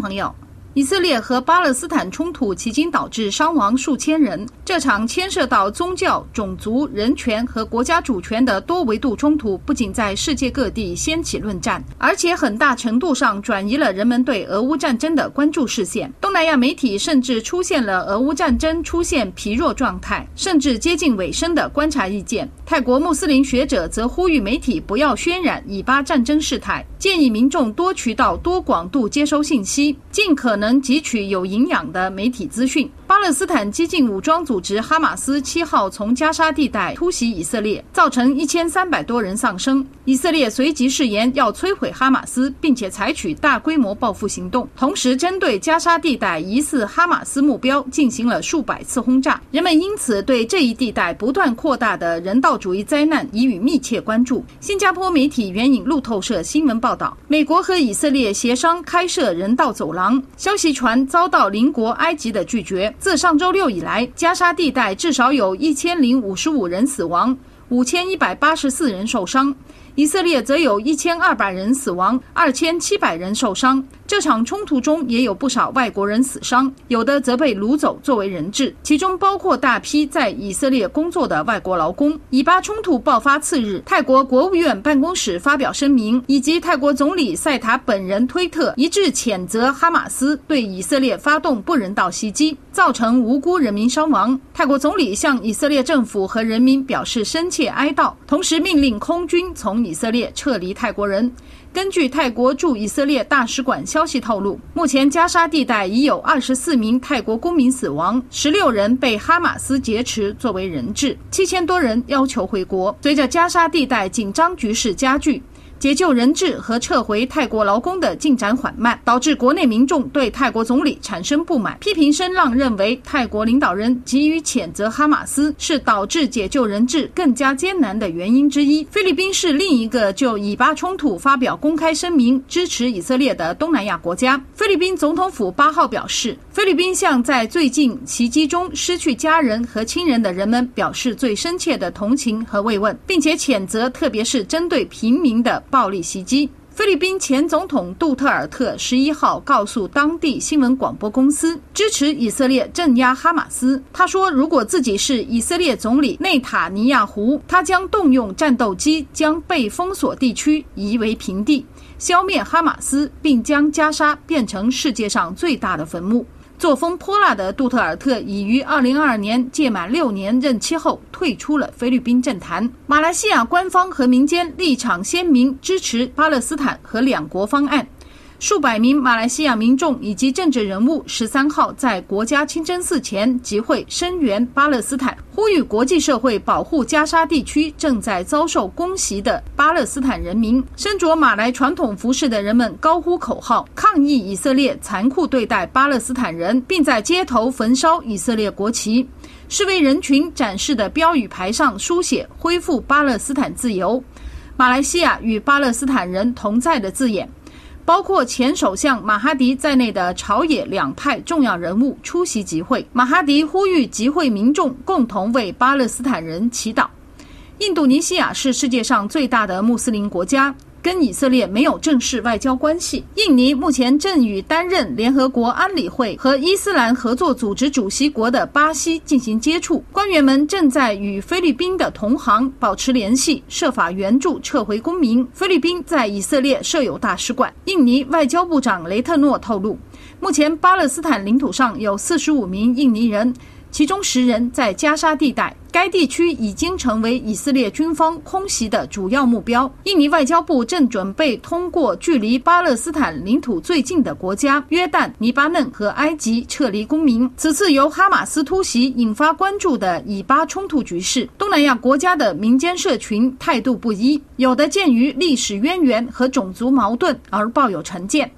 朋友。以色列和巴勒斯坦冲突迄今导致伤亡数千人。这场牵涉到宗教、种族、人权和国家主权的多维度冲突，不仅在世界各地掀起论战，而且很大程度上转移了人们对俄乌战争的关注视线。东南亚媒体甚至出现了俄乌战争出现疲弱状态，甚至接近尾声的观察意见。泰国穆斯林学者则呼吁媒体不要渲染以巴战争事态，建议民众多渠道、多广度接收信息，尽可能汲取有营养的媒体资讯。巴勒斯坦激进武装组织哈马斯七号从加沙地带突袭以色列，造成一千三百多人丧生。以色列随即誓言要摧毁哈马斯，并且采取大规模报复行动，同时针对加沙地带疑似哈马斯目标进行了数百次轰炸。人们因此对这一地带不断扩大的人道主义灾难予以密切关注。新加坡媒体援引路透社新闻报道，美国和以色列协商开设人道走廊，消息传遭到邻国埃及的拒绝。自上周六以来，加沙地带至少有一千零五十五人死亡，五千一百八十四人受伤。以色列则有一千二百人死亡，二千七百人受伤。这场冲突中也有不少外国人死伤，有的则被掳走作为人质，其中包括大批在以色列工作的外国劳工。以巴冲突爆发次日，泰国国务院办公室发表声明，以及泰国总理赛塔本人推特一致谴责哈马斯对以色列发动不人道袭击，造成无辜人民伤亡。泰国总理向以色列政府和人民表示深切哀悼，同时命令空军从以色列撤离泰国人。根据泰国驻以色列大使馆消消息透露，目前加沙地带已有二十四名泰国公民死亡，十六人被哈马斯劫持作为人质，七千多人要求回国。随着加沙地带紧张局势加剧。解救人质和撤回泰国劳工的进展缓慢，导致国内民众对泰国总理产生不满。批评声浪认为，泰国领导人急于谴责哈马斯是导致解救人质更加艰难的原因之一。菲律宾是另一个就以巴冲突发表公开声明支持以色列的东南亚国家。菲律宾总统府八号表示，菲律宾向在最近袭击中失去家人和亲人的人们表示最深切的同情和慰问，并且谴责，特别是针对平民的。暴力袭击。菲律宾前总统杜特尔特十一号告诉当地新闻广播公司，支持以色列镇压哈马斯。他说，如果自己是以色列总理内塔尼亚胡，他将动用战斗机将被封锁地区夷为平地，消灭哈马斯，并将加沙变成世界上最大的坟墓。作风泼辣的杜特尔特已于2022年届满六年任期后退出了菲律宾政坛。马来西亚官方和民间立场鲜明，支持巴勒斯坦和两国方案。数百名马来西亚民众以及政治人物十三号在国家清真寺前集会声援巴勒斯坦，呼吁国际社会保护加沙地区正在遭受攻袭的巴勒斯坦人民。身着马来传统服饰的人们高呼口号，抗议以色列残酷对待巴勒斯坦人，并在街头焚烧以色列国旗。示威人群展示的标语牌上书写“恢复巴勒斯坦自由，马来西亚与巴勒斯坦人同在”的字眼。包括前首相马哈迪在内的朝野两派重要人物出席集会。马哈迪呼吁集会民众共同为巴勒斯坦人祈祷。印度尼西亚是世界上最大的穆斯林国家。跟以色列没有正式外交关系。印尼目前正与担任联合国安理会和伊斯兰合作组织主席国的巴西进行接触，官员们正在与菲律宾的同行保持联系，设法援助撤回公民。菲律宾在以色列设有大使馆。印尼外交部长雷特诺透露，目前巴勒斯坦领土上有四十五名印尼人。其中十人在加沙地带，该地区已经成为以色列军方空袭的主要目标。印尼外交部正准备通过距离巴勒斯坦领土最近的国家约旦、黎巴嫩和埃及撤离公民。此次由哈马斯突袭引发关注的以巴冲突局势，东南亚国家的民间社群态度不一，有的鉴于历史渊源和种族矛盾而抱有成见，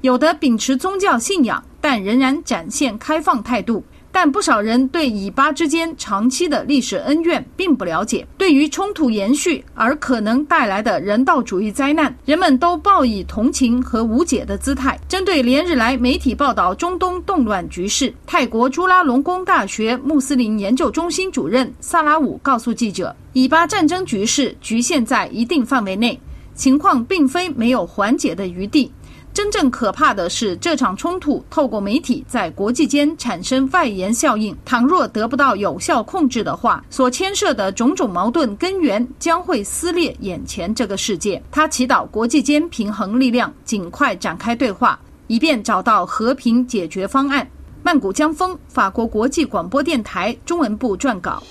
有的秉持宗教信仰但仍然展现开放态度。但不少人对以巴之间长期的历史恩怨并不了解，对于冲突延续而可能带来的人道主义灾难，人们都抱以同情和无解的姿态。针对连日来媒体报道中东动乱局势，泰国朱拉隆功大学穆斯林研究中心主任萨拉武告诉记者：“以巴战争局势局限在一定范围内，情况并非没有缓解的余地。”真正可怕的是，这场冲突透过媒体在国际间产生外延效应。倘若得不到有效控制的话，所牵涉的种种矛盾根源将会撕裂眼前这个世界。他祈祷国际间平衡力量尽快展开对话，以便找到和平解决方案。曼谷江峰，法国国际广播电台中文部撰稿。